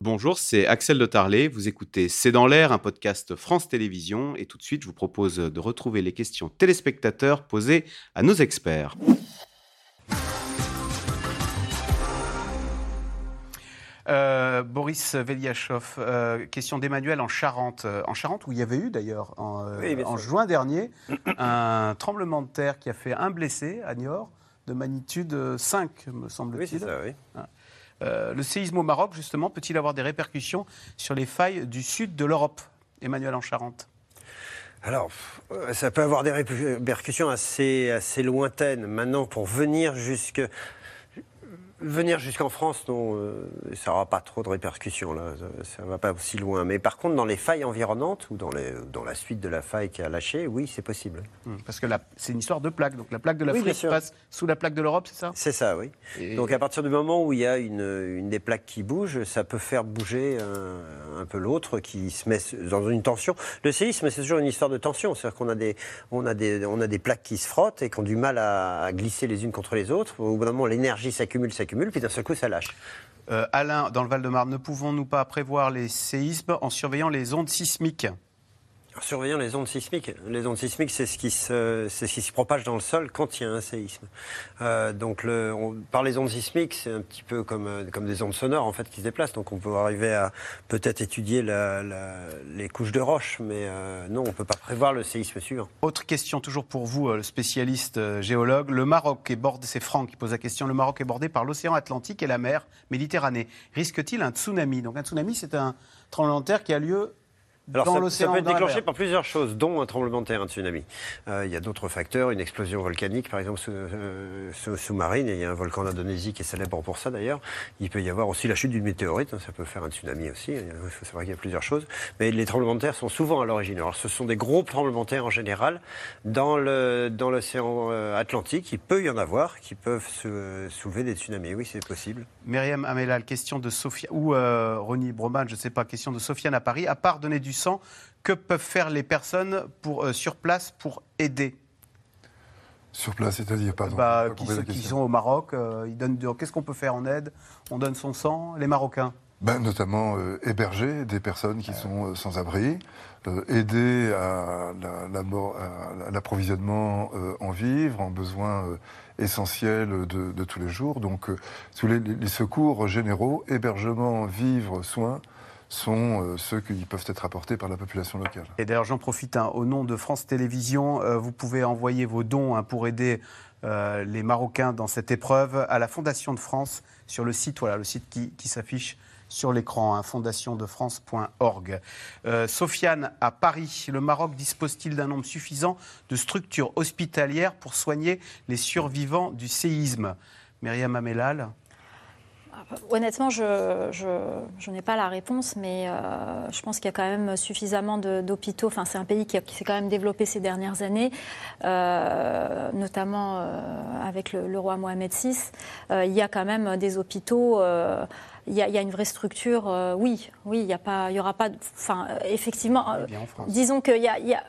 Bonjour, c'est Axel de Tarlet. Vous écoutez C'est dans l'air, un podcast France Télévisions. Et tout de suite, je vous propose de retrouver les questions téléspectateurs posées à nos experts. Euh, Boris Veliachov, euh, question d'Emmanuel en Charente. Euh, en Charente, où il y avait eu d'ailleurs en, en juin dernier un tremblement de terre qui a fait un blessé à Niort de magnitude 5, me semble-t-il. Oui, c'est ça, oui. Hein. le séisme au Maroc, justement, peut-il avoir des répercussions sur les failles du sud de l'Europe Emmanuel en Charente alors, ça peut avoir des répercussions assez, assez lointaines. Maintenant, pour venir jusque Venir jusqu'en France, non, euh, ça n'aura pas trop de répercussions, là, ça ne va pas aussi loin. Mais par contre, dans les failles environnantes, ou dans, les, dans la suite de la faille qui a lâché, oui, c'est possible. Hum, parce que c'est une histoire de plaque, donc la plaque de l'Afrique passe sous la plaque de l'Europe, c'est ça? C'est ça, oui. Donc à partir du moment où il y a une, une, des plaques qui bouge, ça peut faire bouger un, peu l'autre qui se met dans une tension. Le séisme, c'est toujours une histoire de tension, c'est-à-dire qu'on a des, on a des, on a des plaques qui se frottent et qui ont du mal à, à glisser les unes contre les autres. Au bout d'un moment, l'énergie s'accumule, s'accumule puis d'un seul coup, ça lâche. Euh, Alain, dans le Val-de-Marne, ne pouvons-nous pas prévoir les séismes en surveillant les ondes sismiques? Surveillant les ondes sismiques. Les ondes sismiques, c'est ce qui se, c'est ce qui se propage dans le sol quand il y a un séisme. Euh, donc, par les ondes sismiques, c'est un petit peu comme, euh, comme des ondes sonores en fait qui se déplacent. Donc, on peut arriver à peut-être étudier les couches de roches, mais euh, non, on peut pas prévoir le séisme suivant. Autre question, toujours pour vous, spécialiste géologue. Le Maroc est bordé, c'est Franck qui pose la question. Le Maroc est bordé par l'océan Atlantique et la mer Méditerranée. Risque-t-il un tsunami? Donc, un tsunami, c'est un tremblement de terre qui a lieu alors ça, peut être déclenché par plusieurs choses, dont un tremblement de terre, un tsunami. Euh, il y a d'autres facteurs, une explosion volcanique, par exemple euh, sous-marine. il y a un volcan d'Indonésie qui est célèbre pour ça d'ailleurs. Il peut y avoir aussi la chute d'une météorite, hein, ça peut faire un tsunami aussi. C'est vrai qu'il y a plusieurs choses. Mais les tremblements de terre sont souvent à l'origine. Alors ce sont des gros tremblements de terre en général dans le dans l'océan euh, Atlantique. Il peut y en avoir qui peuvent soulever des tsunamis. Oui, c'est possible. Myriam Amelal, question de Sophia ou euh, Ronnie Broman, je ne sais pas, question de Sofiane à Paris. À part donner du que peuvent faire les personnes pour, euh, sur place pour aider? Sur place, c'est-à-dire, pardon. Bah, qui, sont au Maroc, euh, ils donnent. Qu'est-ce qu'on peut faire en aide? On donne son sang, les Marocains. Ben, notamment euh, héberger des personnes qui sont sans abri, aider à l'approvisionnement en vivres, en besoins essentiels de, tous les jours. Donc, tous les, les, secours généraux, hébergement, vivres, soins, sont euh, ceux qui peuvent être apportés par la population locale. Et d'ailleurs, j'en profite, hein, au nom de France Télévisions, euh, vous pouvez envoyer vos dons hein, pour aider euh, les Marocains dans cette épreuve à la Fondation de France sur le site, voilà, le site qui, s'affiche sur l'écran, hein, fondationdefrance.org. Sofiane, à Paris, le Maroc dispose-t-il d'un nombre suffisant de structures hospitalières pour soigner les survivants du séisme? Myriam Amelal Honnêtement, je, je, n'ai pas la réponse, mais euh, je pense qu'il y a quand même suffisamment d'hôpitaux. Enfin, c'est un pays qui, s'est quand même développé ces dernières années, euh, notamment euh, avec le, roi Mohamed VI. il y a quand même des hôpitaux. Il y, a, une vraie structure. oui, oui, il n'y a pas, il y aura pas. Enfin, effectivement, disons qu'il y a, il y a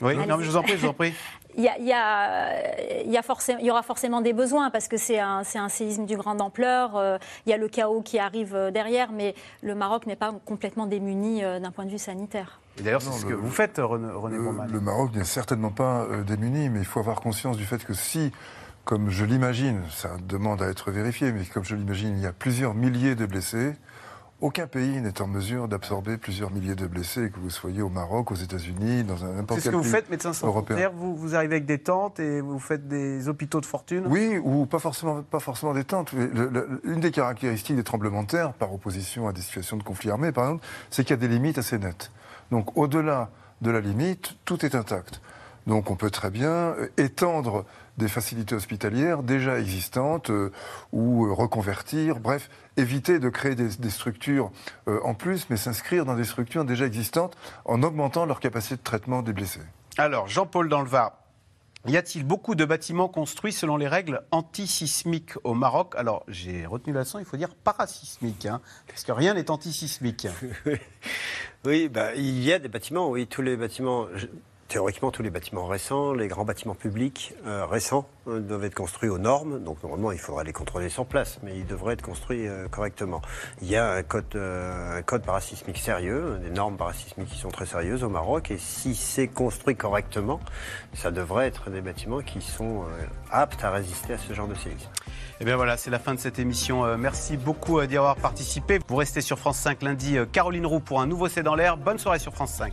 oui, non, mais je vous en prie, je vous en prie il y, y, y, aura forcément des besoins parce que c'est un, un, séisme d'une grande ampleur. Euh, il y a le chaos qui arrive euh, derrière, mais le Maroc n'est pas complètement démuni euh, d'un point de vue sanitaire. D'ailleurs, c'est ce que vous faites, René, René le, le, Maroc n'est certainement pas démuni, mais il faut avoir conscience du fait que si, comme je l'imagine, ça demande à être vérifié, mais comme je l'imagine, il y a plusieurs milliers de blessés, aucun pays n'est en mesure d'absorber plusieurs milliers de blessés, que vous soyez au Maroc, aux États-Unis, dans un n'importe quel pays. C'est ce que vous faites, médecins sans frontières vous, vous arrivez avec des tentes et vous faites des hôpitaux de fortune? Oui, ou pas forcément, pas forcément des tentes. une des caractéristiques des tremblements de terre, par opposition à des situations de conflit armé, par exemple, c'est qu'il y a des limites assez nettes. Donc au-delà de la limite, tout est intact. Donc on peut très bien euh, étendre des facilités hospitalières déjà existantes euh, ou euh, reconvertir, bref, éviter de créer des, structures en plus, mais s'inscrire dans des structures déjà existantes en augmentant leur capacité de traitement des blessés. Alors, Jean-Paul Danleva, y a-t-il beaucoup de bâtiments construits selon les règles antisismiques au Maroc? Alors, j'ai retenu la leçon, il faut dire parasismique, hein, parce que rien n'est antisismique. oui, bah, il y a des bâtiments, oui, tous les bâtiments théoriquement, tous les bâtiments récents, les grands bâtiments publics euh, récents euh, doivent être construits aux normes. Donc normalement, il faudra les contrôler sur place, mais ils devraient être construits correctement. Il y a un code, un parasismique sérieux, des normes parasismiques qui sont très sérieuses au Maroc. Et si c'est construit correctement, ça devrait être des bâtiments qui sont aptes à résister à ce genre de séisme. Et eh bien voilà, c'est la fin de cette émission. merci beaucoup d'y avoir participé. Vous restez sur France 5 lundi. Caroline Roux pour un nouveau C'est dans l'air. Bonne soirée sur France 5.